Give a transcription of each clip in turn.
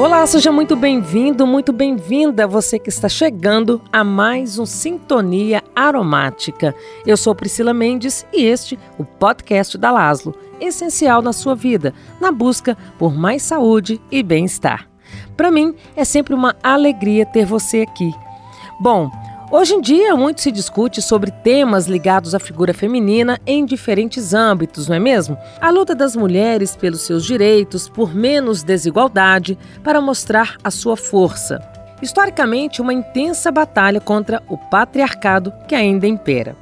Olá, seja muito bem-vindo, muito bem-vinda você que está chegando a mais um Sintonia Aromática. Eu sou Priscila Mendes e este o podcast da Laslo, essencial na sua vida, na busca por mais saúde e bem-estar. Para mim é sempre uma alegria ter você aqui. Bom, Hoje em dia, muito se discute sobre temas ligados à figura feminina em diferentes âmbitos, não é mesmo? A luta das mulheres pelos seus direitos, por menos desigualdade, para mostrar a sua força. Historicamente, uma intensa batalha contra o patriarcado que ainda impera.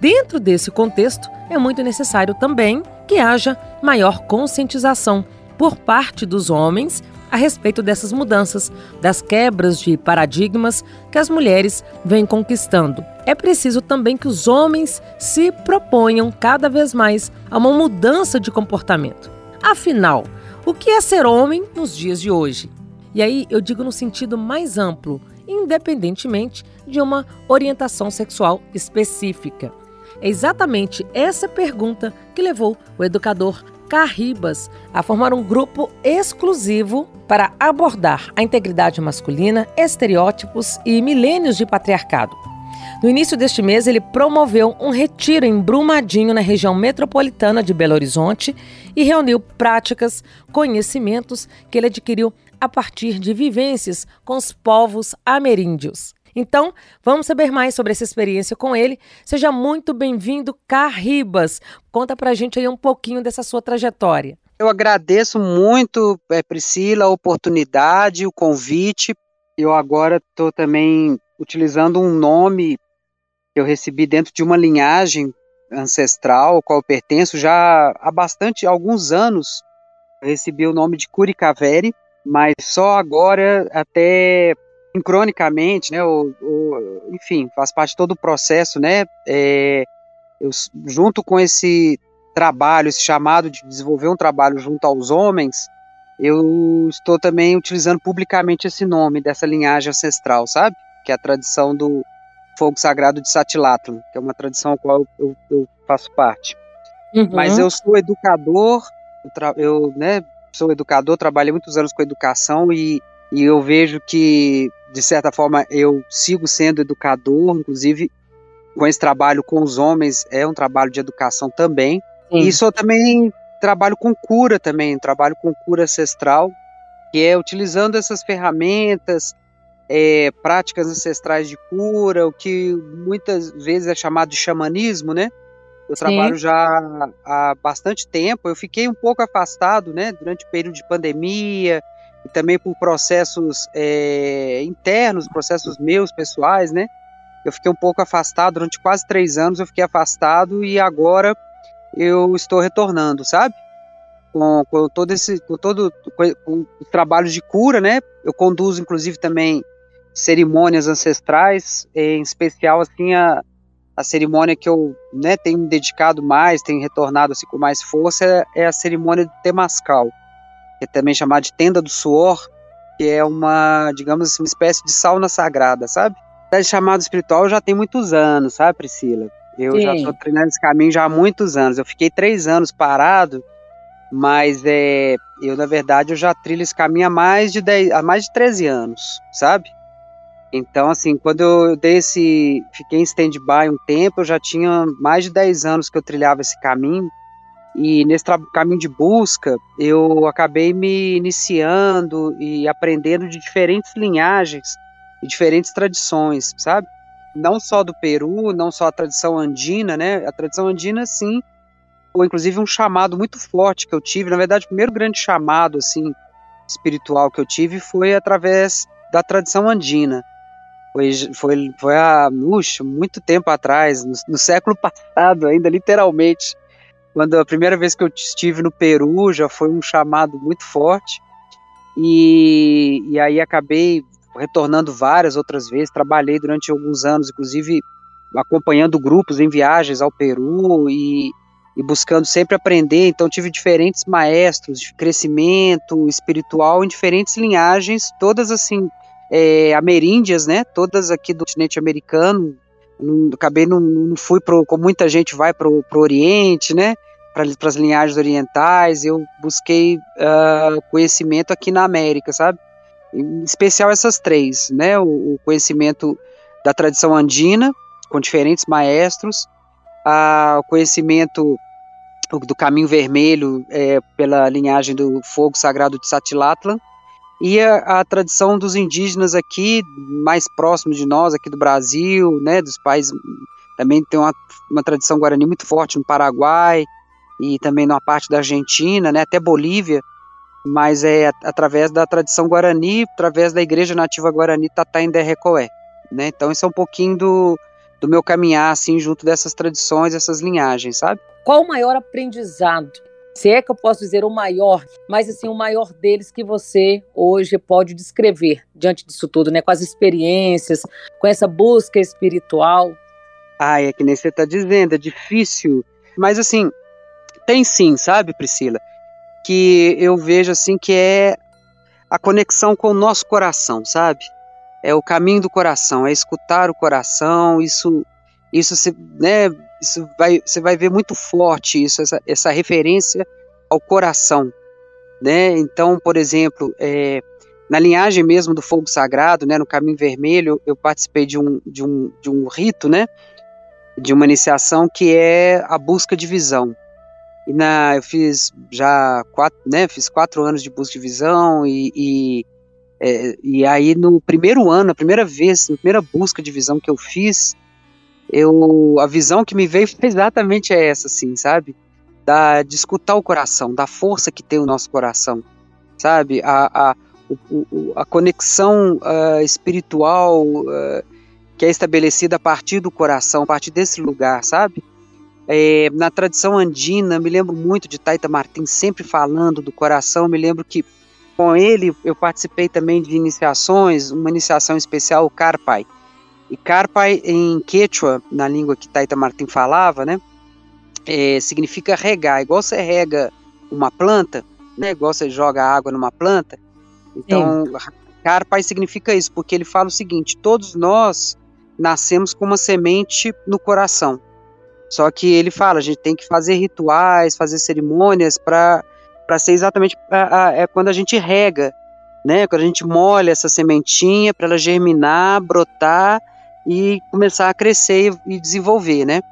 Dentro desse contexto, é muito necessário também que haja maior conscientização por parte dos homens a respeito dessas mudanças, das quebras de paradigmas que as mulheres vêm conquistando. É preciso também que os homens se proponham cada vez mais a uma mudança de comportamento. Afinal, o que é ser homem nos dias de hoje? E aí eu digo no sentido mais amplo, independentemente de uma orientação sexual específica. É exatamente essa pergunta que levou o educador Carribas a formar um grupo exclusivo para abordar a integridade masculina, estereótipos e milênios de patriarcado. No início deste mês, ele promoveu um retiro em Brumadinho, na região metropolitana de Belo Horizonte, e reuniu práticas, conhecimentos que ele adquiriu a partir de vivências com os povos ameríndios. Então, vamos saber mais sobre essa experiência com ele. Seja muito bem-vindo, Carribas. Conta pra gente aí um pouquinho dessa sua trajetória. Eu agradeço muito, é, Priscila, a oportunidade, o convite. Eu agora estou também utilizando um nome que eu recebi dentro de uma linhagem ancestral, ao qual eu pertenço já há bastante, alguns anos. Eu recebi o nome de Curicaveri, mas só agora, até sincronicamente, né, o, o, enfim, faz parte de todo o processo, né, é, eu, junto com esse trabalho, esse chamado de desenvolver um trabalho junto aos homens, eu estou também utilizando publicamente esse nome dessa linhagem ancestral, sabe? Que é a tradição do fogo sagrado de Satilatlam, que é uma tradição a qual eu, eu faço parte. Uhum. Mas eu sou educador, eu, eu né, sou educador, trabalhei muitos anos com educação e, e eu vejo que de certa forma, eu sigo sendo educador, inclusive com esse trabalho com os homens, é um trabalho de educação também. Sim. E sou também trabalho com cura também, trabalho com cura ancestral, que é utilizando essas ferramentas, é, práticas ancestrais de cura, o que muitas vezes é chamado de xamanismo, né? Eu Sim. trabalho já há bastante tempo, eu fiquei um pouco afastado, né, durante o período de pandemia, e também por processos é, internos, processos meus, pessoais, né? Eu fiquei um pouco afastado, durante quase três anos eu fiquei afastado e agora eu estou retornando, sabe? Com, com todo esse, com todo com, os trabalhos de cura, né? Eu conduzo inclusive também cerimônias ancestrais, em especial assim a, a cerimônia que eu né, tenho me dedicado mais, tenho retornado assim com mais força é, é a cerimônia do Temascal que é também chamada de tenda do suor, que é uma, digamos assim, uma espécie de sauna sagrada, sabe? Esse chamado espiritual já tem muitos anos, sabe, Priscila? Eu Sim. já estou treinando esse caminho já há muitos anos. Eu fiquei três anos parado, mas é, eu, na verdade, eu já trilho esse caminho há mais de, 10, há mais de 13 anos, sabe? Então, assim, quando eu dei esse. Fiquei em stand-by um tempo, eu já tinha mais de 10 anos que eu trilhava esse caminho. E nesse caminho de busca, eu acabei me iniciando e aprendendo de diferentes linhagens e diferentes tradições, sabe? Não só do Peru, não só a tradição andina, né? A tradição andina, sim, foi inclusive um chamado muito forte que eu tive. Na verdade, o primeiro grande chamado, assim, espiritual que eu tive foi através da tradição andina. Foi, foi, foi há uxa, muito tempo atrás, no, no século passado, ainda literalmente quando a primeira vez que eu estive no Peru já foi um chamado muito forte. E, e aí acabei retornando várias outras vezes. Trabalhei durante alguns anos, inclusive acompanhando grupos em viagens ao Peru e, e buscando sempre aprender. Então tive diferentes maestros de crescimento espiritual em diferentes linhagens, todas assim é, ameríndias, né? Todas aqui do continente americano, não, acabei não, não fui pro, como muita gente vai para o Oriente, né? Para as linhagens orientais, eu busquei uh, conhecimento aqui na América, sabe? em especial essas três, né? O, o conhecimento da tradição andina, com diferentes maestros, a, o conhecimento do caminho vermelho é, pela linhagem do fogo sagrado de Satilatlan, e a, a, tradição dos indígenas aqui, mais próximos de nós, aqui do Brasil, né, dos países, também tem uma, uma tradição guarani muito forte no Paraguai, e também numa parte da Argentina, né, até Bolívia, mas é através da tradição guarani, através da igreja nativa guarani Tataindé Recoé, né? Então isso é um pouquinho do, do meu caminhar assim junto dessas tradições, essas linhagens, sabe? Qual o maior aprendizado? Se é que eu posso dizer o maior, mas assim o maior deles que você hoje pode descrever diante disso tudo, né? Com as experiências, com essa busca espiritual. Ah, é que nem você está dizendo, é difícil, mas assim tem sim, sabe, Priscila? que eu vejo assim que é a conexão com o nosso coração, sabe? É o caminho do coração, é escutar o coração, isso isso se, né, isso vai você vai ver muito forte isso essa, essa referência ao coração, né? Então, por exemplo, é, na linhagem mesmo do fogo sagrado, né, no caminho vermelho, eu participei de um, de um, de um rito, né, de uma iniciação que é a busca de visão. E na, eu fiz já quatro, né, fiz quatro anos de busca de visão e, e, é, e aí no primeiro ano, a primeira vez, a primeira busca de visão que eu fiz, eu, a visão que me veio foi exatamente essa, assim, sabe? Da, de escutar o coração, da força que tem o nosso coração, sabe? A, a, o, a conexão uh, espiritual uh, que é estabelecida a partir do coração, a partir desse lugar, sabe? É, na tradição andina, me lembro muito de Taita Martins sempre falando do coração. Me lembro que com ele eu participei também de iniciações, uma iniciação especial, o Carpai. E Carpai em Quechua, na língua que Taita Martins falava, né, é, significa regar. Igual você rega uma planta, né, igual você joga água numa planta. Então, Sim. Carpai significa isso, porque ele fala o seguinte: todos nós nascemos com uma semente no coração. Só que ele fala, a gente tem que fazer rituais, fazer cerimônias para para ser exatamente a, a, é quando a gente rega, né? Quando a gente molha essa sementinha para ela germinar, brotar e começar a crescer e, desenvolver, né?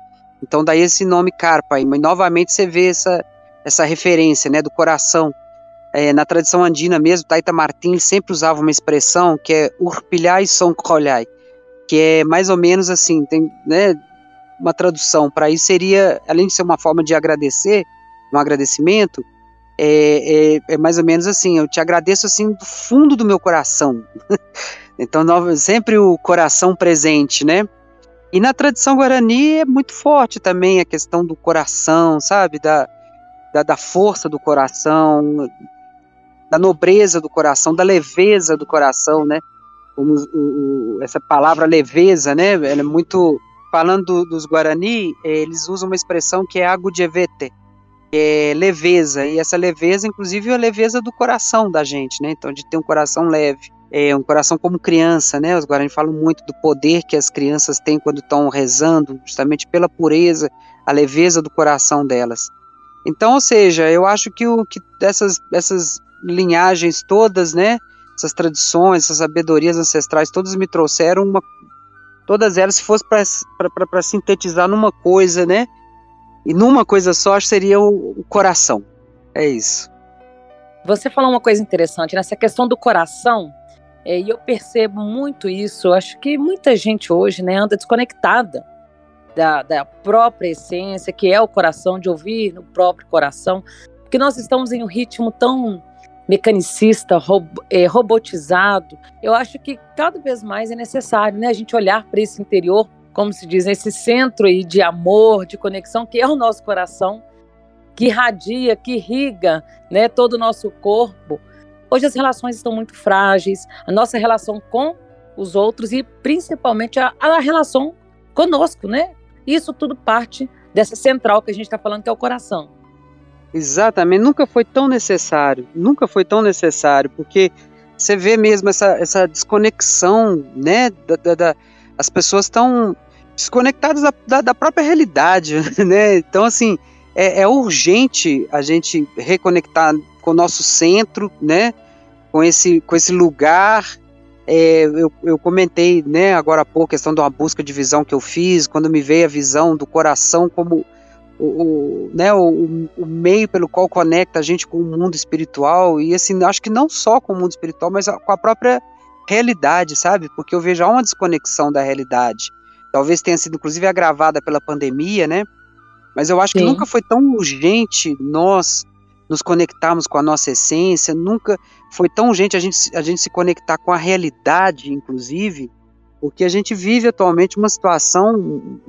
Então daí esse nome carpa, e novamente você vê essa essa referência, né, do coração. É, na tradição andina mesmo, Taita Martins sempre usava uma expressão que é urpilhai son colhai, que é mais ou menos assim, tem, né, uma tradução para isso seria, além de ser uma forma de agradecer, um agradecimento, é, é, é, mais ou menos assim, eu te agradeço assim do fundo do meu coração. então, sempre o coração presente, né? E na tradição guarani é muito forte também a questão do coração, sabe? Da, da, da força do coração, da nobreza do coração, da leveza do coração, né? Como o, o, essa palavra leveza, né? Ela é muito falando dos Guarani, eles usam uma expressão que é agudevete, que é leveza, e essa leveza, inclusive, é a leveza do coração da gente, né? Então, de ter um coração leve, é um coração como criança, né? Os Guarani falam muito do poder que as crianças têm quando estão rezando, justamente pela pureza, a leveza do coração delas. Então, ou seja, eu acho que o que dessas essas linhagens todas, né? Essas tradições, essas sabedorias ancestrais, todas me trouxeram uma todas elas, se fosse para sintetizar numa coisa, né? E numa coisa só, acho que seria o, o coração. É isso. Você falou uma coisa interessante nessa questão do coração, é, e eu percebo muito isso. Acho que muita gente hoje né, anda desconectada da, da própria essência, que é o coração, de ouvir no próprio coração, porque nós estamos em um ritmo tão mecanicista, rob, é, robotizado, eu acho que cada vez mais é necessário né, a gente olhar para esse interior, como se diz, esse centro aí de amor, de conexão, que é o nosso coração, que irradia, que irriga né, todo o nosso corpo. Hoje as relações estão muito frágeis, a nossa relação com os outros e principalmente a, a relação conosco, né? Isso tudo parte dessa central que a gente está falando, que é o coração. Exatamente, nunca foi tão necessário, nunca foi tão necessário, porque você vê mesmo essa, essa desconexão, né, da, da, da as pessoas estão desconectadas da, da, da, própria realidade, né, então assim, é, é, urgente a gente reconectar com o nosso centro, né, com esse, com esse lugar. É, eu, eu comentei né, agora há pouco a questão de uma busca de visão que eu fiz, quando me veio a visão do coração como o, o né, o, o, meio pelo qual conecta a gente com o mundo espiritual, e assim, acho que não só com o mundo espiritual, mas com a própria realidade, sabe? Porque eu vejo uma desconexão da realidade. Talvez tenha sido inclusive agravada pela pandemia, né? Mas eu acho Sim. que nunca foi tão urgente nós nos conectarmos com a nossa essência, nunca foi tão urgente a gente, a gente se conectar com a realidade, inclusive, porque a gente vive atualmente uma situação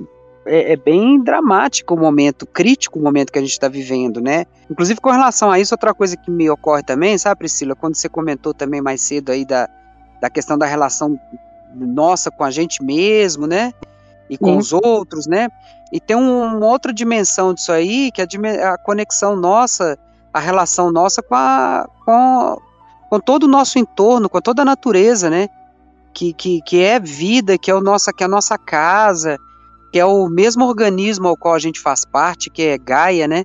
é, é, bem dramática o momento, crítico o momento que a gente está vivendo, né? Inclusive com relação a isso, outra coisa que me ocorre também, sabe, Priscila, quando você comentou também mais cedo aí da, da questão da relação nossa com a gente mesmo, né? E com os outros, né? E tem um, uma outra dimensão disso aí, que é a, a conexão nossa, a relação nossa com, a, com, com todo o nosso entorno, com toda a natureza, né? Que, que, que é vida, que é, o nossa, que é a nossa casa, que é o mesmo organismo ao qual a gente faz parte, que é Gaia, né?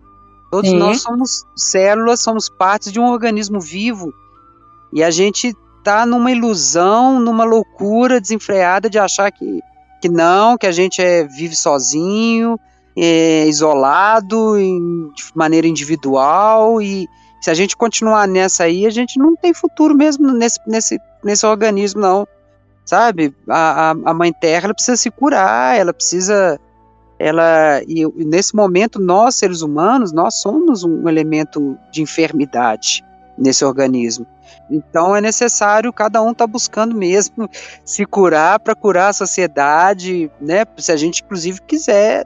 Todos Sim. nós somos células, somos partes de um organismo vivo. E a gente tá numa ilusão, numa loucura desenfreada de achar que que não, que a gente é, vive sozinho, é, isolado, em, de maneira individual, e se a gente continuar nessa aí, a gente não tem futuro mesmo nesse, nesse, nesse organismo, não. Sabe? A, a, a Mãe Terra ela precisa se curar, ela precisa. Ela, e nesse momento, nós, seres humanos, nós somos um elemento de enfermidade nesse organismo. Então é necessário cada um tá buscando mesmo se curar para curar a sociedade, né? Se a gente inclusive quiser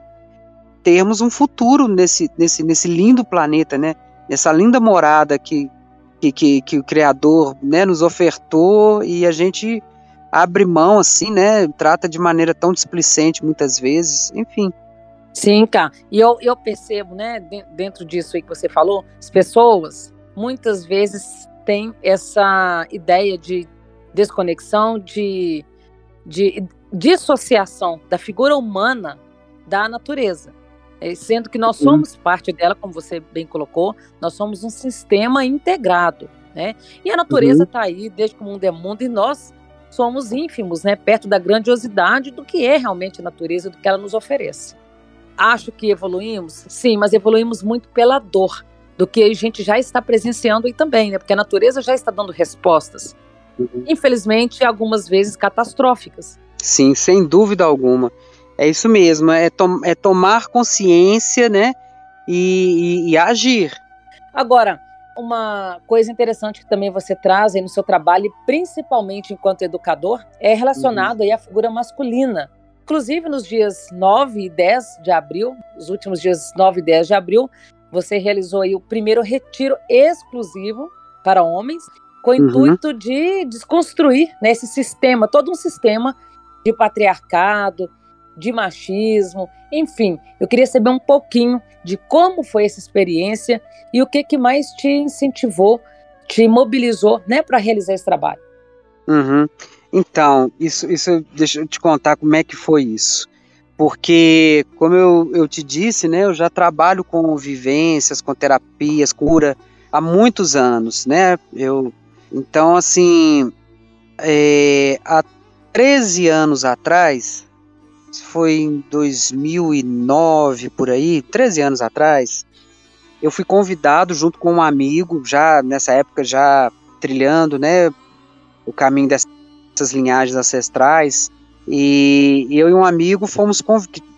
termos um futuro nesse, nesse, nesse lindo planeta, né? Nessa linda morada que, que, que, que o Criador né, nos ofertou e a gente abre mão assim, né? Trata de maneira tão displicente muitas vezes, enfim. Sim, cara. E eu, eu percebo, né, dentro disso aí que você falou, as pessoas muitas vezes tem essa ideia de desconexão, de, de dissociação da figura humana da natureza. É, sendo que nós somos parte dela, como você bem colocou, nós somos um sistema integrado, né? E a natureza está uhum. aí desde que o mundo é mundo e nós somos ínfimos, né? Perto da grandiosidade do que é realmente a natureza, do que ela nos oferece. Acho que evoluímos, sim, mas evoluímos muito pela dor do que a gente já está presenciando aí também, né? Porque a natureza já está dando respostas. Uhum. Infelizmente, algumas vezes catastróficas. Sim, sem dúvida alguma. É isso mesmo, é, to é tomar consciência, né? E, e, e, agir. Agora, uma coisa interessante que também você traz aí no seu trabalho, principalmente enquanto educador, é relacionado uhum. aí à figura masculina. Inclusive, nos dias 9 e 10 de abril, os últimos dias 9 e 10 de abril, você realizou aí o primeiro retiro exclusivo para homens, com o uhum. intuito de desconstruir né, esse sistema, todo um sistema de patriarcado, de machismo, enfim. Eu queria saber um pouquinho de como foi essa experiência e o que, que mais te incentivou, te mobilizou né, para realizar esse trabalho. Uhum. Então, isso, isso, deixa eu te contar como é que foi isso porque, como eu, eu te disse, né, eu já trabalho com vivências, com terapias, cura há muitos anos, né? Eu, então, assim, é, há 13 anos atrás, foi em 2009 por aí, 13 anos atrás, eu fui convidado junto com um amigo, já nessa época já trilhando, né, o caminho dessas linhagens ancestrais, e, eu e um amigo fomos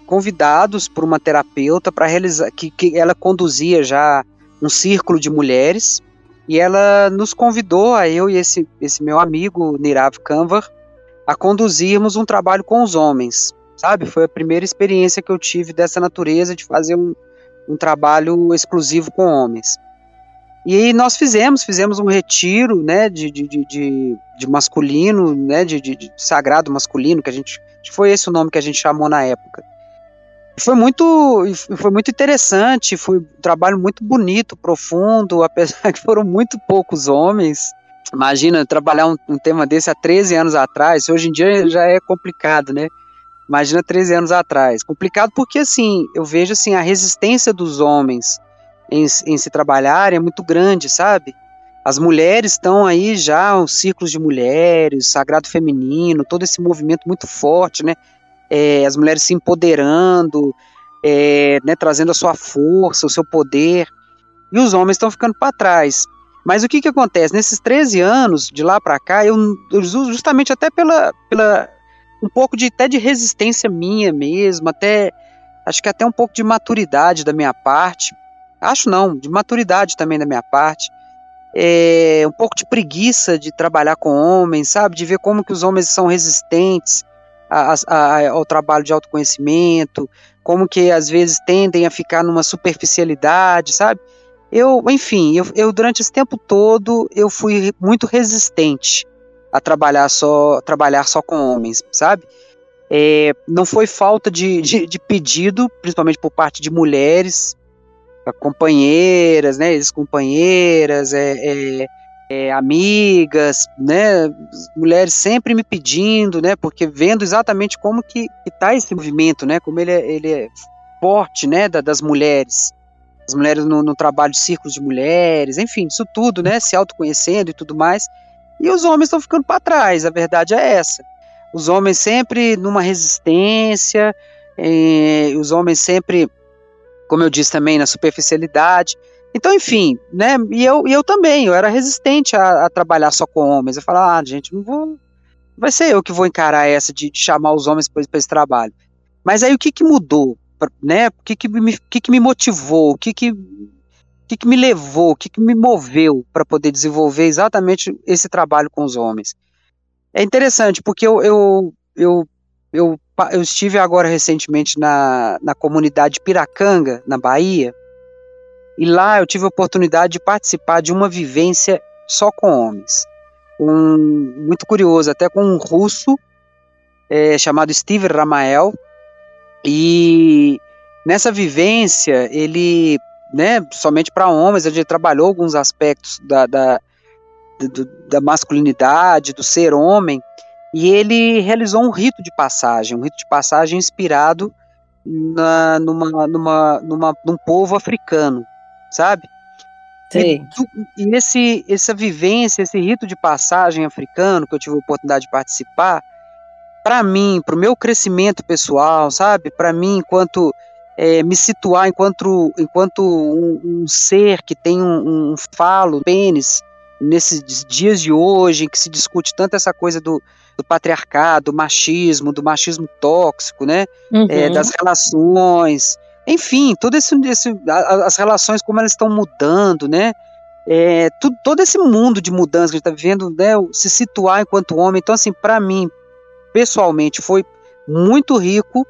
convidados por uma terapeuta para realizar, que, que ela conduzia já um círculo de mulheres, e ela nos convidou, a eu e esse, esse meu amigo, Nirav Kanvar, a conduzirmos um trabalho com os homens, sabe? Foi a primeira experiência que eu tive dessa natureza, de fazer um, um trabalho exclusivo com homens. E aí nós fizemos, fizemos um retiro, né, de, de, de, de masculino, né, de, de, de, sagrado masculino, que a gente, foi esse o nome que a gente chamou na época. Foi muito, foi muito interessante, foi um trabalho muito bonito, profundo, apesar que foram muito poucos homens. Imagina trabalhar um, um tema desse há 13 anos atrás, hoje em dia já é complicado, né? Imagina 13 anos atrás. Complicado porque, assim, eu vejo assim, a resistência dos homens em, em se trabalhar é muito grande, sabe? As mulheres estão aí já, os círculos de mulheres, sagrado feminino, todo esse movimento muito forte, né? É, as mulheres se empoderando, é, né, trazendo a sua força, o seu poder, e os homens estão ficando para trás. Mas o que, que acontece? Nesses 13 anos, de lá para cá, eu, eu, justamente até pela, pela um pouco de até de resistência minha mesmo, até acho que até um pouco de maturidade da minha parte. Acho não, de maturidade também da minha parte. É, um pouco de preguiça de trabalhar com homens, sabe? De ver como que os homens são resistentes a, a, ao trabalho de autoconhecimento, como que às vezes tendem a ficar numa superficialidade, sabe? Eu, enfim, eu, eu durante esse tempo todo eu fui muito resistente a trabalhar só, trabalhar só com homens, sabe? É, não foi falta de, de, de, pedido, principalmente por parte de mulheres, companheiras, né, ex-companheiras, é, é, é, amigas, né, mulheres sempre me pedindo, né, porque vendo exatamente como que, está esse movimento, né, como ele é, ele é forte, né, da, das mulheres, as mulheres no, no, trabalho de círculos de mulheres, enfim, isso tudo, né, se autoconhecendo e tudo mais, e os homens estão ficando para trás, a verdade é essa os homens sempre numa resistência, os homens sempre, como eu disse também, na superficialidade. Então, enfim, né? E eu, e eu também, eu era resistente a, a trabalhar só com homens. Eu falava, ah, gente, não vou. Vai ser eu que vou encarar essa de, de chamar os homens para esse trabalho. Mas aí o que, que mudou? Né? O que, que, me, que, que me motivou? O que, que, que, que me levou? O que, que me moveu para poder desenvolver exatamente esse trabalho com os homens? É interessante, porque eu, eu, eu, eu, eu estive agora recentemente na, na comunidade Piracanga, na Bahia, e lá eu tive a oportunidade de participar de uma vivência só com homens. Um, muito curioso, até com um russo é, chamado Steve Ramael. E nessa vivência, ele, né, somente para homens, ele trabalhou alguns aspectos da, da, do, da masculinidade, do ser homem, e ele realizou um rito de passagem, um rito de passagem inspirado na, numa, numa, numa, num povo africano, sabe? Sim. E, e esse, essa vivência, esse rito de passagem africano que eu tive a oportunidade de participar, para mim, para o meu crescimento pessoal, sabe? Para mim, enquanto é, me situar enquanto, enquanto um, um ser que tem um, um falo, pênis, nesses dias de hoje, em que se discute tanto essa coisa do, do patriarcado, do machismo, do machismo tóxico, né? Uhum. É, das relações, enfim, todo esse, esse, as relações como elas estão mudando, né? É, tudo, todo esse mundo de mudança que a gente está vivendo, né? Se situar enquanto homem. Então, assim, para mim, pessoalmente, foi muito rico.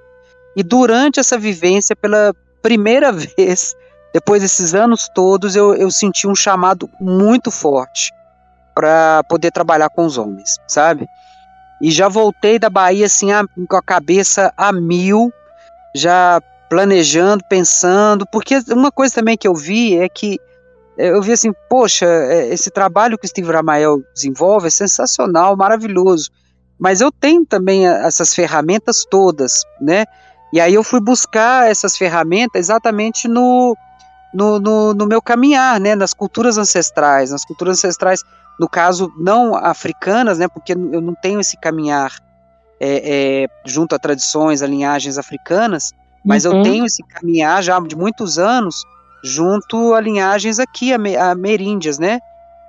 E durante essa vivência, pela primeira vez, depois desses anos todos, eu, eu senti um chamado muito forte para poder trabalhar com os homens, sabe? E já voltei da Bahia assim a, com a cabeça a mil, já planejando, pensando, porque uma coisa também que eu vi é que é, eu vi assim, poxa, é, esse trabalho que o Steve Ramael desenvolve é sensacional, maravilhoso, mas eu tenho também essas ferramentas todas, né? E aí eu fui buscar essas ferramentas exatamente no no, no, no, meu caminhar, né, nas culturas ancestrais, nas culturas ancestrais, no caso não africanas, né, porque eu não tenho esse caminhar é, é, junto a tradições, a linhagens africanas, mas uhum. eu tenho esse caminhar já de muitos anos junto a linhagens aqui ameríndias, né,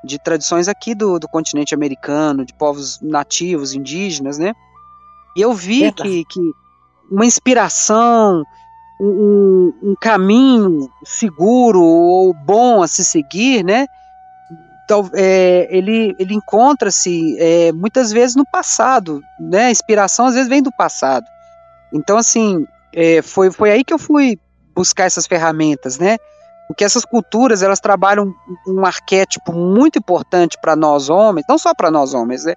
de tradições aqui do, do continente americano, de povos nativos, indígenas, né, e eu vi que, que uma inspiração, um, um caminho seguro ou bom a se seguir, né? Então, é, ele, ele encontra-se é, muitas vezes no passado, né? A inspiração às vezes vem do passado. Então, assim, é, foi, foi aí que eu fui buscar essas ferramentas, né? Porque essas culturas elas trabalham um arquétipo muito importante para nós homens, não só para nós homens, né?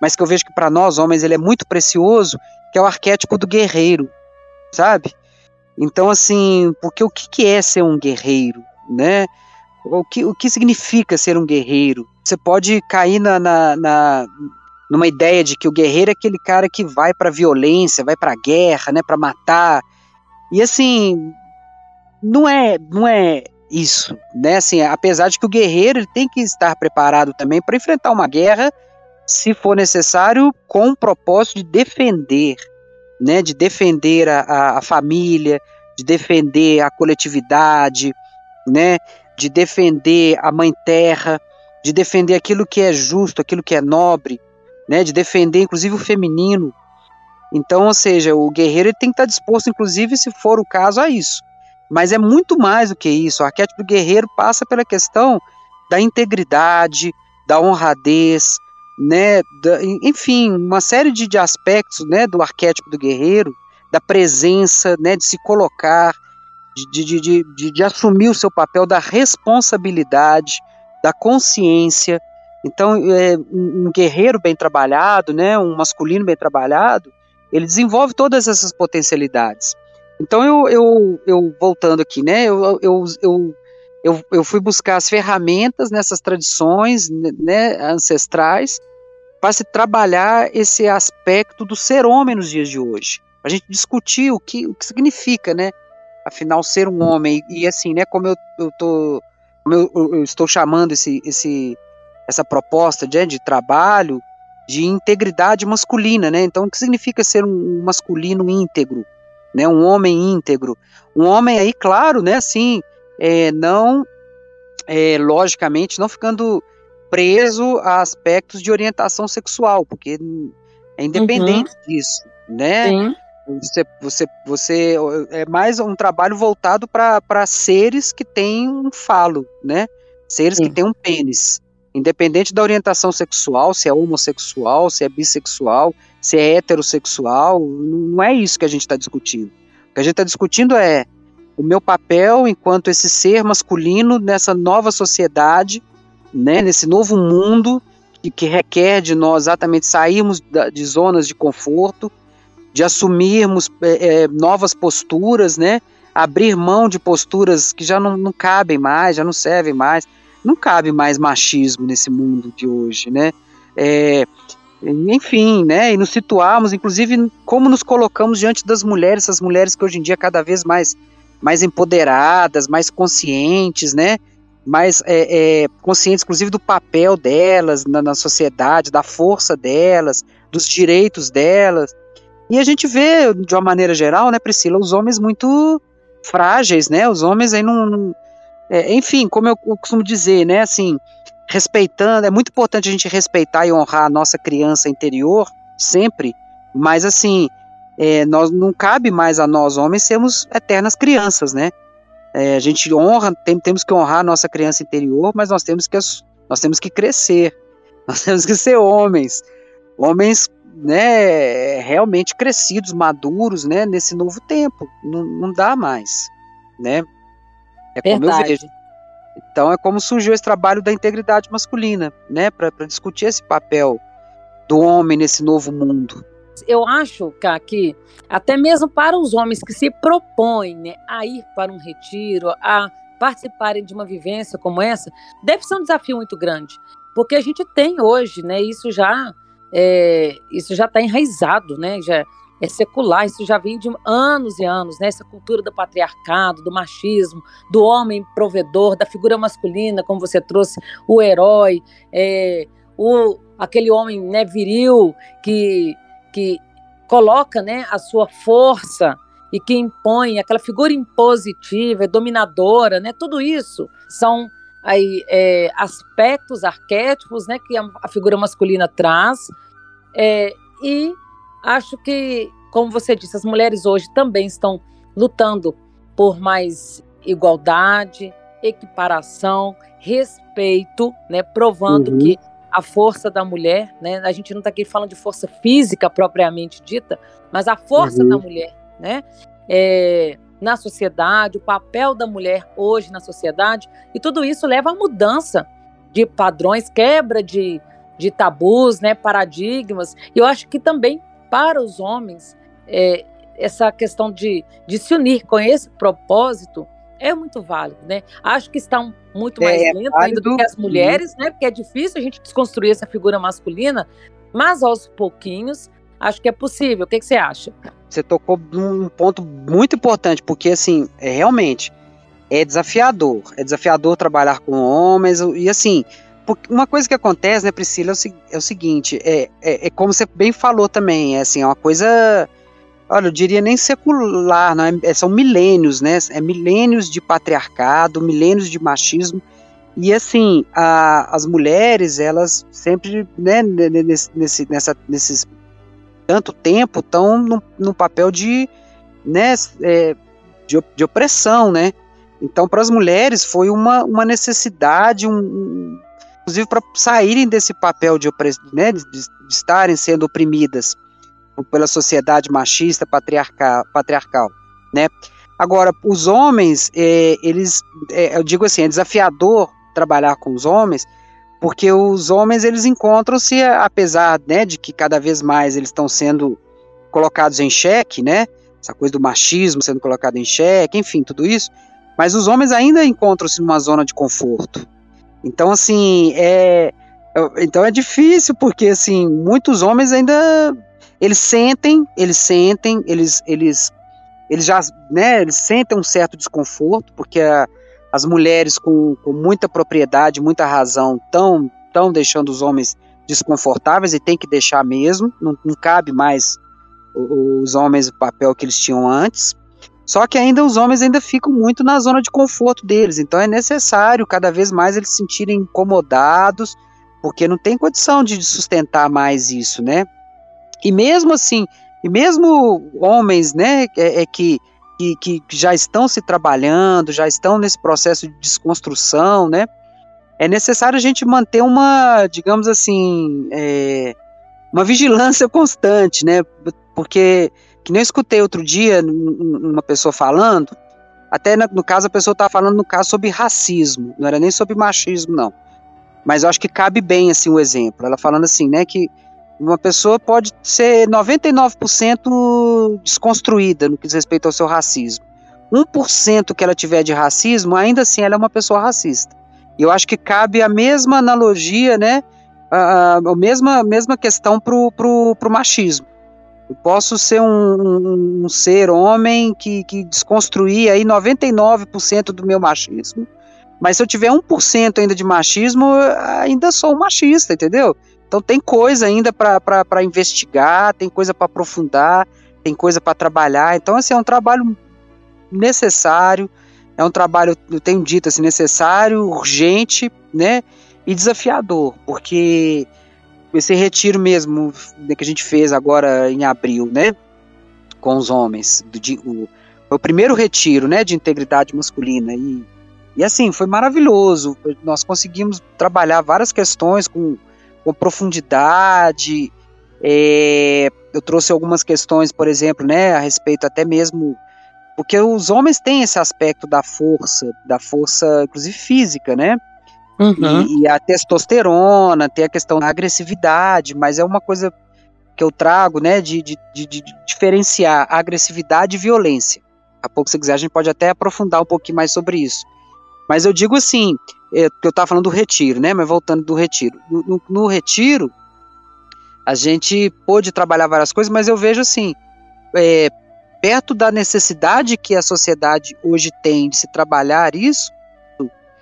Mas que eu vejo que para nós homens ele é muito precioso, que é o arquétipo do guerreiro, sabe? Então, assim, porque o que, que é ser um guerreiro, né? O que, o que significa ser um guerreiro? Você pode cair na, na, na numa ideia de que o guerreiro é aquele cara que vai para violência, vai para guerra, né, para matar. E assim, não é, não é isso, né? Assim, apesar de que o guerreiro ele tem que estar preparado também para enfrentar uma guerra, se for necessário, com o propósito de defender, né? De defender a, a, família, de defender a coletividade, né? De defender a mãe terra, de defender aquilo que é justo, aquilo que é nobre, né? De defender, inclusive, o feminino. Então, ou seja, o guerreiro tem que estar disposto, inclusive, se for o caso, a isso. Mas é muito mais do que isso. O arquétipo do guerreiro passa pela questão da integridade, da honradez, né, da, enfim, uma série de, de aspectos, né, do arquétipo do guerreiro, da presença, né, de se colocar, de, de, de, de, de assumir o seu papel, da responsabilidade, da consciência. Então, é, um guerreiro bem trabalhado, né, um masculino bem trabalhado, ele desenvolve todas essas potencialidades. Então eu, eu, eu voltando aqui, né? Eu, eu, eu, eu, eu fui buscar as ferramentas nessas tradições né, ancestrais para se trabalhar esse aspecto do ser homem nos dias de hoje. A gente discutir o que, o que significa, né? Afinal, ser um homem. E, assim, né? Como eu, eu, tô, como eu, eu estou chamando esse, esse, essa proposta de, de trabalho de integridade masculina, né? Então, o que significa ser um masculino íntegro? né, um homem íntegro, um homem aí, claro, né, assim, é, não, é, logicamente, não ficando preso a aspectos de orientação sexual, porque é independente uhum. disso, né? Sim. Você, você, você é mais um trabalho voltado para seres que têm um falo, né? Seres Sim. que têm um pênis. Independente da orientação sexual, se é homossexual, se é bissexual, se é heterossexual, não é isso que a gente está discutindo. O que a gente está discutindo é o meu papel enquanto esse ser masculino nessa nova sociedade, né, nesse novo mundo que, que requer de nós exatamente sairmos da, de zonas de conforto, de assumirmos é, é, novas posturas, né, abrir mão de posturas que já não, não cabem mais, já não servem mais. Não cabe mais machismo nesse mundo de hoje, né? É, enfim, né, e nos situarmos, inclusive, como nos colocamos diante das mulheres, essas mulheres que hoje em dia cada vez mais, mais empoderadas, mais conscientes, né, mais é, é, conscientes, inclusive, do papel delas na, na, sociedade, da força delas, dos direitos delas. E a gente vê, de uma maneira geral, né, Priscila, os homens muito frágeis, né, os homens aí não... é, enfim, como eu, eu costumo dizer, né, assim, respeitando, é muito importante a gente respeitar e honrar a nossa criança interior, sempre, mas assim, é, nós não cabe mais a nós homens sermos eternas crianças, né? É, a gente honra, tem, temos que honrar a nossa criança interior, mas nós temos que nós temos que crescer, nós temos que ser homens, homens, né, realmente crescidos, maduros, né, nesse novo tempo, não, não dá mais, né? É como Verdade. eu vejo. Então é como surgiu esse trabalho da integridade masculina, né, para discutir esse papel do homem nesse novo mundo. Eu acho, Cá, que até mesmo para os homens que se propõem né, a ir para um retiro, a participarem de uma vivência como essa, deve ser um desafio muito grande, porque a gente tem hoje, né, isso já é, isso já está enraizado, né, já é secular, isso já vem de anos e anos, né? Essa cultura do patriarcado, do machismo, do homem provedor, da figura masculina, como você trouxe, o herói, é, o, aquele homem né, viril que, que coloca né, a sua força e que impõe, aquela figura impositiva, dominadora, né? Tudo isso são aí, é, aspectos, arquétipos né, que a, a figura masculina traz. É, e acho que, como você disse, as mulheres hoje também estão lutando por mais igualdade, equiparação, respeito, né, provando uhum. que a força da mulher, né, a gente não está aqui falando de força física propriamente dita, mas a força uhum. da mulher, né, é, na sociedade, o papel da mulher hoje na sociedade, e tudo isso leva à mudança de padrões, quebra de, de tabus, né, paradigmas, e eu acho que também para os homens, é, essa questão de, de se unir com esse propósito é muito válido, né? Acho que está muito mais é, lento ainda do que as mulheres, né? Porque é difícil a gente desconstruir essa figura masculina, mas aos pouquinhos acho que é possível. O que, que você acha? Você tocou num ponto muito importante, porque assim, é, realmente é desafiador. É desafiador trabalhar com homens e assim. Uma coisa que acontece, né, Priscila, é o, é o seguinte, é, é, é, como você bem falou também, é assim, é uma coisa, olha, eu diria nem secular, não, é, é são milênios, né, é milênios de patriarcado, milênios de machismo, e assim, a, as mulheres, elas sempre, né, nesse, nessa, nesses tanto tempo, estão no, no papel de, né, é, de, de opressão, né, então, para as mulheres foi uma, uma necessidade, um, inclusive para saírem desse papel de, né, de, de, estarem sendo oprimidas pela sociedade machista patriarcal, patriarcal né? Agora, os homens, é, eles, é, eu digo assim, é desafiador trabalhar com os homens, porque os homens eles encontram-se, apesar né, de que cada vez mais eles estão sendo colocados em xeque, né? Essa coisa do machismo sendo colocado em xeque, enfim, tudo isso mas os homens ainda encontram-se numa zona de conforto. Então, assim, é, então é difícil, porque, assim, muitos homens ainda, eles sentem, eles sentem, eles, eles, eles já, né, eles sentem um certo desconforto, porque a, as mulheres com, com muita propriedade, muita razão, estão tão deixando os homens desconfortáveis e tem que deixar mesmo, não, não cabe mais os homens o papel que eles tinham antes. Só que ainda os homens ainda ficam muito na zona de conforto deles, então é necessário cada vez mais eles se sentirem incomodados, porque não tem condição de sustentar mais isso, né? E mesmo assim, e mesmo homens, né, é, é que, que, que já estão se trabalhando, já estão nesse processo de desconstrução, né? É necessário a gente manter uma, digamos assim, é, uma vigilância constante, né? Porque que nem eu escutei outro dia uma pessoa falando, até no caso a pessoa estava falando no caso sobre racismo, não era nem sobre machismo não. Mas eu acho que cabe bem assim o exemplo. Ela falando assim, né, que uma pessoa pode ser 99% desconstruída no que diz respeito ao seu racismo. 1% que ela tiver de racismo, ainda assim ela é uma pessoa racista. E eu acho que cabe a mesma analogia, né, a, a mesma, mesma questão pro, pro, pro machismo. Eu posso ser um, um, um ser homem que, que desconstruir aí 99% do meu machismo, mas se eu tiver 1% ainda de machismo, ainda sou um machista, entendeu? Então tem coisa ainda para investigar, tem coisa para aprofundar, tem coisa para trabalhar. Então, assim, é um trabalho necessário, é um trabalho, eu tenho dito assim, necessário, urgente, né? E desafiador, porque esse retiro mesmo que a gente fez agora em abril, né, com os homens, do, o, foi o primeiro retiro, né, de integridade masculina e, e assim, foi maravilhoso, nós conseguimos trabalhar várias questões com, com profundidade, é, eu trouxe algumas questões, por exemplo, né, a respeito até mesmo porque os homens têm esse aspecto da força, da força, inclusive física, né? Uhum. E, e, a testosterona, tem a questão da agressividade, mas é uma coisa que eu trago, né, de, de, de, de diferenciar agressividade e violência. A pouco, se quiser, a gente pode até aprofundar um pouquinho mais sobre isso. Mas eu digo assim, é, eu estava falando do retiro, né, mas voltando do retiro. No, no, no retiro, a gente pôde trabalhar várias coisas, mas eu vejo assim, é, perto da necessidade que a sociedade hoje tem de se trabalhar isso,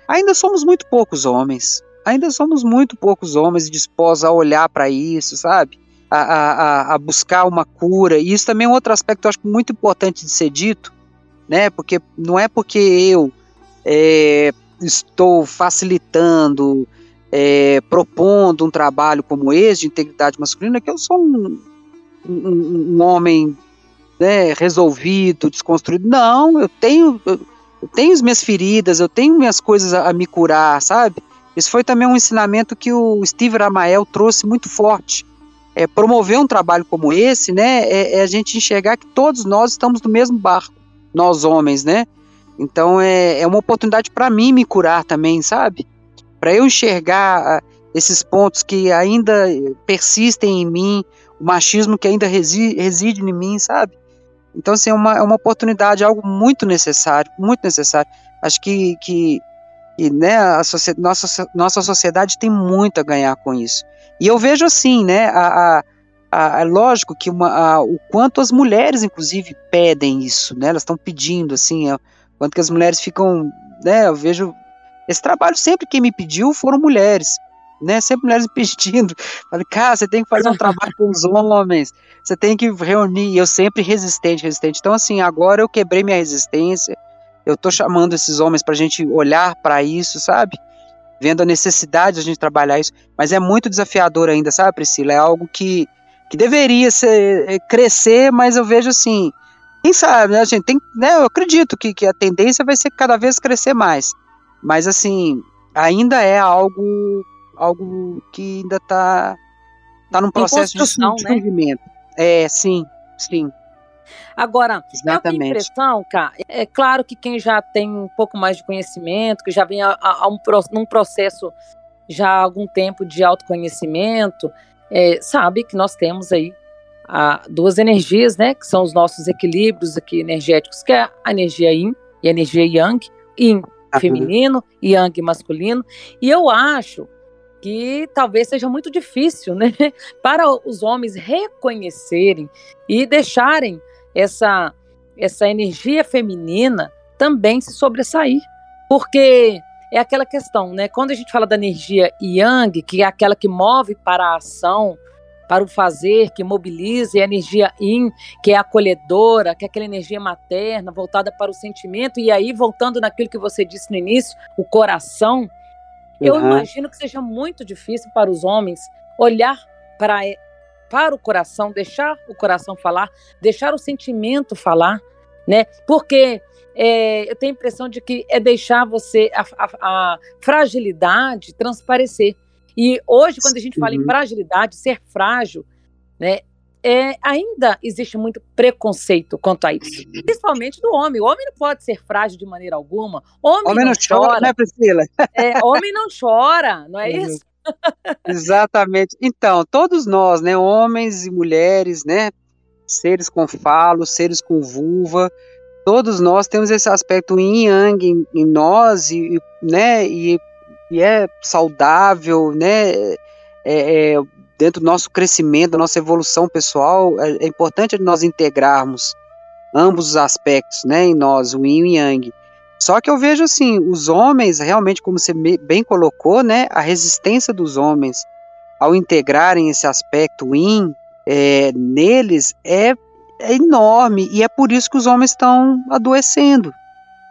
ainda somos muito poucos homens. Ainda somos muito poucos homens dispostos a olhar para isso, sabe? A, a, a, buscar uma cura. E isso também é um outro aspecto eu acho muito importante de ser dito, né? Porque não é porque eu é, estou facilitando, é, propondo um trabalho como esse de integridade masculina que eu sou um, um, um homem né, resolvido, desconstruído. Não, eu tenho. Eu, tenho as minhas feridas, eu tenho minhas coisas a, a me curar, sabe? Esse foi também um ensinamento que o Steve Ramael trouxe muito forte. É, promover um trabalho como esse, né, é, é, a gente enxergar que todos nós estamos no mesmo barco, nós homens, né? Então é, é uma oportunidade para mim me curar também, sabe? Para eu enxergar uh, esses pontos que ainda persistem em mim, o machismo que ainda reside, reside em mim, sabe? Então, assim, é uma, é uma oportunidade, algo muito necessário, muito necessário. Acho que, que, que né, a nossa, nossa sociedade tem muito a ganhar com isso. E eu vejo assim, né, a, a, a lógico que uma, a, o quanto as mulheres, inclusive, pedem isso, né, elas estão pedindo, assim, Quanto que as mulheres ficam, né? Eu vejo esse trabalho sempre quem me pediu foram mulheres, né? Sempre mulheres me pedindo. Falei, cara, você tem que fazer um trabalho com os homens, você tem que reunir. E eu sempre resistente, resistente. Então, assim, agora eu quebrei minha resistência. Eu tô chamando esses homens pra gente olhar para isso, sabe? Vendo a necessidade de a gente trabalhar isso. Mas é muito desafiador ainda, sabe, Priscila? É algo que, que deveria ser, é, crescer, mas eu vejo assim. Quem sabe, né, gente? Tem, né, eu acredito que, que a tendência vai ser cada vez crescer mais. Mas assim, ainda é algo algo que ainda está tá num processo de desenvolvimento. Né? É, sim, sim. Agora, Exatamente. eu tenho impressão, cara, é claro que quem já tem um pouco mais de conhecimento, que já vem a, a, a um, num processo já há algum tempo de autoconhecimento, é, sabe que nós temos aí a, duas energias, né, que são os nossos equilíbrios aqui energéticos, que é a energia Yin e a energia Yang. Yin feminino, yang masculino. E eu acho que talvez seja muito difícil, né, para os homens reconhecerem e deixarem essa essa energia feminina também se sobressair, porque é aquela questão, né? Quando a gente fala da energia yang, que é aquela que move para a ação, para o fazer, que mobiliza, e a energia yin, que é acolhedora, que é aquela energia materna, voltada para o sentimento, e aí, voltando naquilo que você disse no início, o coração, uhum. eu imagino que seja muito difícil para os homens olhar para, para o coração, deixar o coração falar, deixar o sentimento falar, né? Porque é, eu tenho a impressão de que é deixar você, a, a, a fragilidade transparecer. E hoje, quando a gente fala em uhum. fragilidade, ser frágil, né, é, ainda existe muito preconceito quanto a isso, principalmente do homem. O homem não pode ser frágil de maneira alguma. Homem, homem não, não chora, né, Priscila? É, homem não chora, não é uhum. isso? Exatamente. Então, todos nós, né, homens e mulheres, né, seres com falo, seres com vulva, todos nós temos esse aspecto yin yang em, em nós e, né, e e é saudável, né? É, é, dentro do nosso crescimento, da nossa evolução pessoal, é, é, importante nós integrarmos ambos os aspectos, né, em nós, o yin e o yang. Só que eu vejo assim, os homens, realmente, como você bem colocou, né, a resistência dos homens ao integrarem esse aspecto yin é, neles é, é enorme e é por isso que os homens estão adoecendo.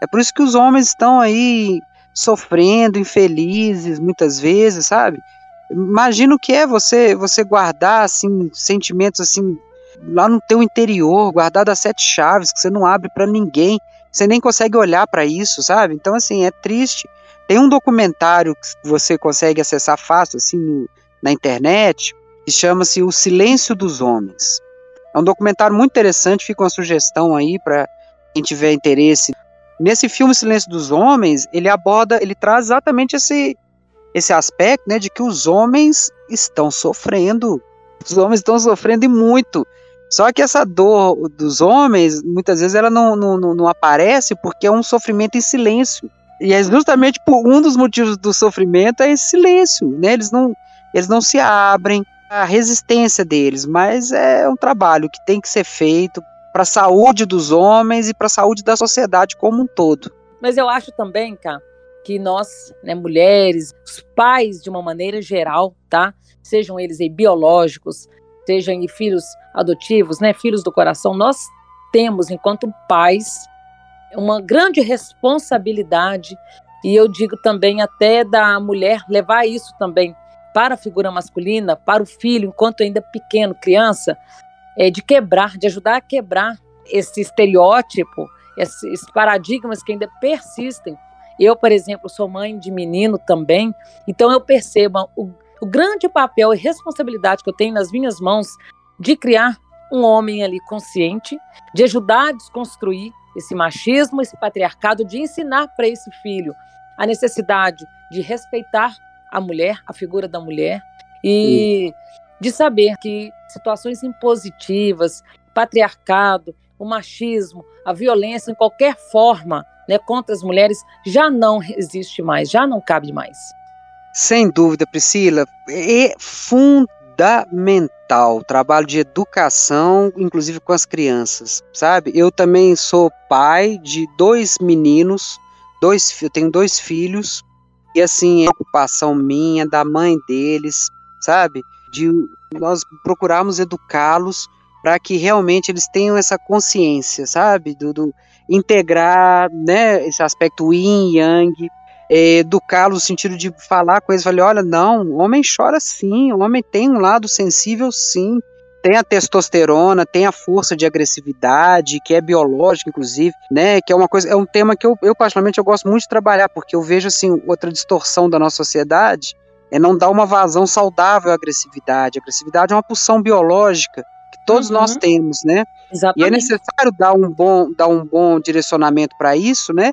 É por isso que os homens estão aí sofrendo, infelizes, muitas vezes, sabe? Imagina o que é você você guardar assim sentimentos assim lá no teu interior, guardado as sete chaves que você não abre para ninguém, você nem consegue olhar para isso, sabe? Então assim, é triste. Tem um documentário que você consegue acessar fácil assim no, na internet, que chama-se O Silêncio dos Homens. É um documentário muito interessante, fica uma sugestão aí para quem tiver interesse Nesse filme Silêncio dos Homens, ele aborda, ele traz exatamente esse, esse aspecto, né, de que os homens estão sofrendo. Os homens estão sofrendo e muito. Só que essa dor dos homens, muitas vezes, ela não, não, não aparece porque é um sofrimento em silêncio. E é justamente por um dos motivos do sofrimento é esse silêncio, né? Eles não, eles não se abrem, a resistência deles, mas é um trabalho que tem que ser feito para a saúde dos homens e para a saúde da sociedade como um todo. Mas eu acho também, cá, que nós, né, mulheres, os pais de uma maneira geral, tá? Sejam eles aí biológicos, sejam aí filhos adotivos, né, filhos do coração, nós temos enquanto pais uma grande responsabilidade e eu digo também até da mulher levar isso também para a figura masculina, para o filho enquanto ainda pequeno, criança, é, de quebrar, de ajudar a quebrar esse estereótipo, esses paradigmas que ainda persistem. Eu, por exemplo, sou mãe de menino também, então eu percebo o, o grande papel e responsabilidade que eu tenho nas minhas mãos de criar um homem ali consciente, de ajudar a desconstruir esse machismo, esse patriarcado, de ensinar para esse filho a necessidade de respeitar a mulher, a figura da mulher, e de saber que situações impositivas, patriarcado, o machismo, a violência em qualquer forma né, contra as mulheres já não existe mais, já não cabe mais. Sem dúvida, Priscila, é fundamental fundamental, trabalho de educação, inclusive com as crianças, sabe? Eu também sou pai de dois meninos, dois, eu tenho dois filhos, e assim, é ocupação minha, da mãe deles, sabe? De nós procurarmos educá-los para que realmente eles tenham essa consciência, sabe? Do, do integrar, né, esse aspecto yin yang, é, educá-los no sentido de falar com eles, falei, olha, não, o homem chora sim, o homem tem um lado sensível sim, tem a testosterona, tem a força de agressividade, que é biológica, inclusive, né? Que é uma coisa, é um tema que eu, eu particularmente eu gosto muito de trabalhar, porque eu vejo assim outra distorção da nossa sociedade é não dar uma vazão saudável à agressividade. A agressividade é uma pulsão biológica que todos uhum. nós temos, né? Exatamente. E é necessário dar um bom, dar um bom direcionamento para isso, né?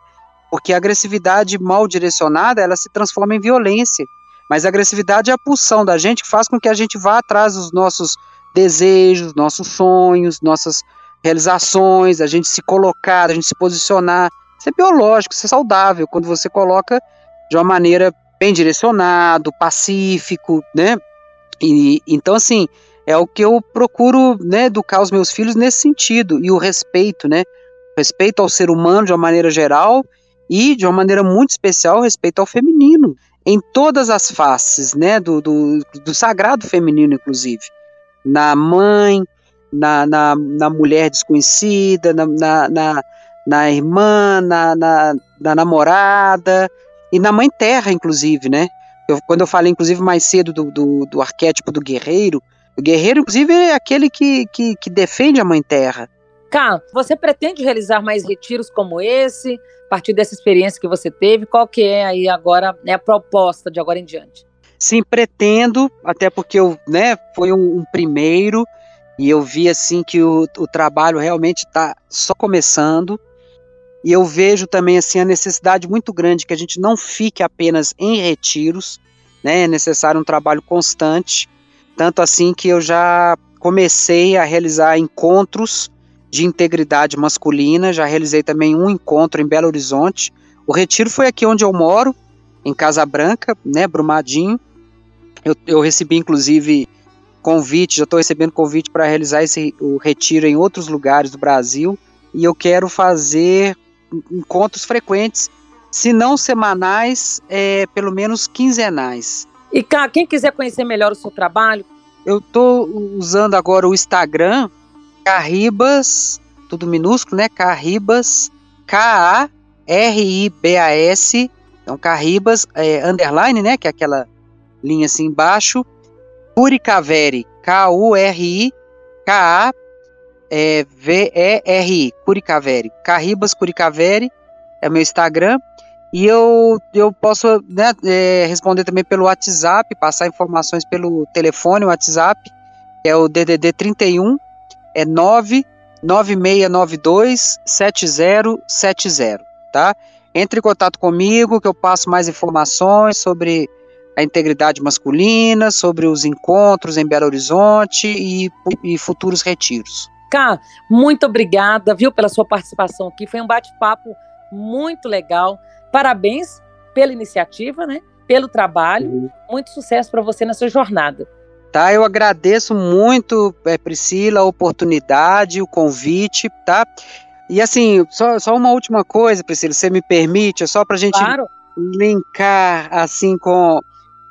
Porque a agressividade mal direcionada, ela se transforma em violência. Mas a agressividade é a pulsão da gente que faz com que a gente vá atrás dos nossos desejos, nossos sonhos, nossas realizações, a gente se colocar, a gente se posicionar. Isso é biológico, isso é saudável quando você coloca de uma maneira bem direcionado, pacífico, né? E então assim, é o que eu procuro, né, educar os meus filhos nesse sentido e o respeito, né? Respeito ao ser humano de uma maneira geral e de uma maneira muito especial respeito ao feminino em todas as faces, né, do, do, do sagrado feminino, inclusive na mãe, na, na, na mulher desconhecida, na, na, na, na irmã, na, na, na, namorada e na mãe terra, inclusive, né? Eu, quando eu falei, inclusive, mais cedo do, do, do arquétipo do guerreiro, o guerreiro, inclusive, é aquele que, que, que defende a mãe terra. Cá, você pretende realizar mais retiros como esse, a partir dessa experiência que você teve? Qual que é aí agora né, a proposta de agora em diante? Sim, pretendo, até porque eu, né, foi um, um primeiro e eu vi assim que o, o trabalho realmente está só começando. E eu vejo também assim a necessidade muito grande que a gente não fique apenas em retiros, né? É necessário um trabalho constante, tanto assim que eu já comecei a realizar encontros de integridade masculina, já realizei também um encontro em Belo Horizonte. O retiro foi aqui onde eu moro, em Casa Branca, né, Brumadinho. Eu, eu recebi, inclusive, convite, já estou recebendo convite para realizar esse o retiro em outros lugares do Brasil. E eu quero fazer encontros frequentes, se não semanais, é, pelo menos quinzenais. E quem quiser conhecer melhor o seu trabalho? Eu estou usando agora o Instagram, Carribas, tudo minúsculo, né? Carribas, K-A-R-I-B-A-S, então Carribas, é, underline, né? Que é aquela linha assim embaixo, Curicaveri, K-U-R-I-K-A-V-E-R-I, Curicaveri, Carribas Curicaveri, é meu Instagram, e eu, eu posso né, é, responder também pelo WhatsApp, passar informações pelo telefone, WhatsApp, é o DDD 31, é 99692 7070, tá? Entre em contato comigo que eu passo mais informações sobre a integridade masculina, sobre os encontros em Belo Horizonte e, e futuros retiros. Cá, muito obrigada, viu, pela sua participação aqui. Foi um bate-papo muito legal. Parabéns pela iniciativa, né? Pelo trabalho. Uhum. Muito sucesso para você nessa jornada. Tá, eu agradeço muito, é, Priscila, a oportunidade, o convite, tá? E assim, só, só uma última coisa, Priscila, você me permite, é só para a gente claro. linkar assim com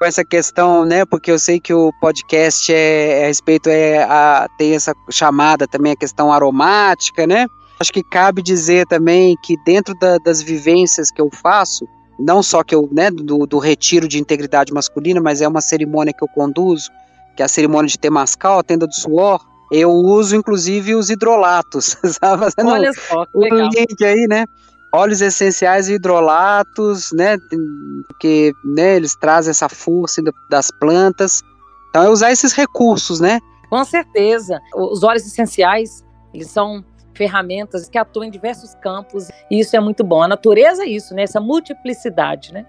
com essa questão, né? Porque eu sei que o podcast é, é a respeito é a tem essa chamada também a questão aromática, né? Acho que cabe dizer também que dentro da, das vivências que eu faço, não só que eu, né, do, do, retiro de integridade masculina, mas é uma cerimônia que eu conduzo, que é a cerimônia de Temascal, a tenda do suor. Eu uso inclusive os hidrolatos, sabe? Olha só, que legal. link aí, né? Óleos essenciais e hidrolatos, né, porque né, eles trazem essa força das plantas. Então é usar esses recursos, né? Com certeza. Os óleos essenciais, eles são ferramentas que atuam em diversos campos e isso é muito bom. A natureza é isso, né? Essa multiplicidade, né?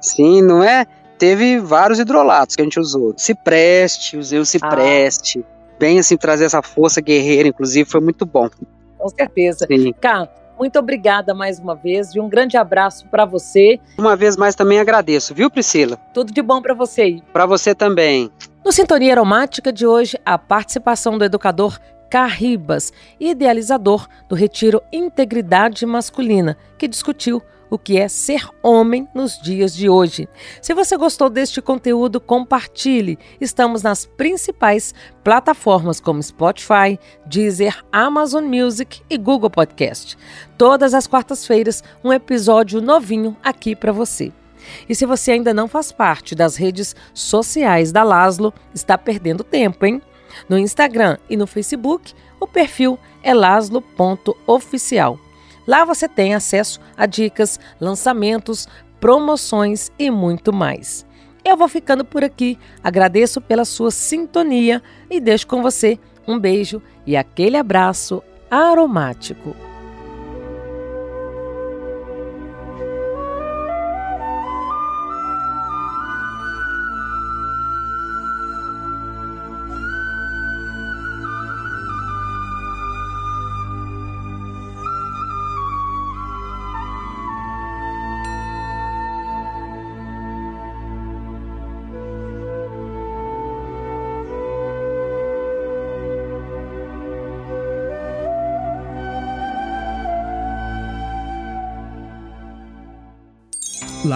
Sim, não é? Teve vários hidrolatos que a gente usou. Cipreste, usei o cipreste. Ah. Bem assim, trazer essa força guerreira, inclusive, foi muito bom. Com certeza. Sim. Cá, Muito obrigada mais uma vez e um grande abraço para você. Uma vez mais também agradeço, viu, Priscila? Tudo de bom para você. Para você também. No Sintonia Aromática de hoje, a participação do educador Carribas, idealizador do Retiro Integridade Masculina, que discutiu o que é ser homem nos dias de hoje. Se você gostou deste conteúdo, compartilhe. Estamos nas principais plataformas como Spotify, Deezer, Amazon Music e Google Podcast. Todas as quartas-feiras, um episódio novinho aqui para você. E se você ainda não faz parte das redes sociais da Laslo, está perdendo tempo, hein? No Instagram e no Facebook, o perfil é laslo.oficial. Lá você tem acesso a dicas, lançamentos, promoções e muito mais. Eu vou ficando por aqui, agradeço pela sua sintonia e deixo com você um beijo e aquele abraço aromático.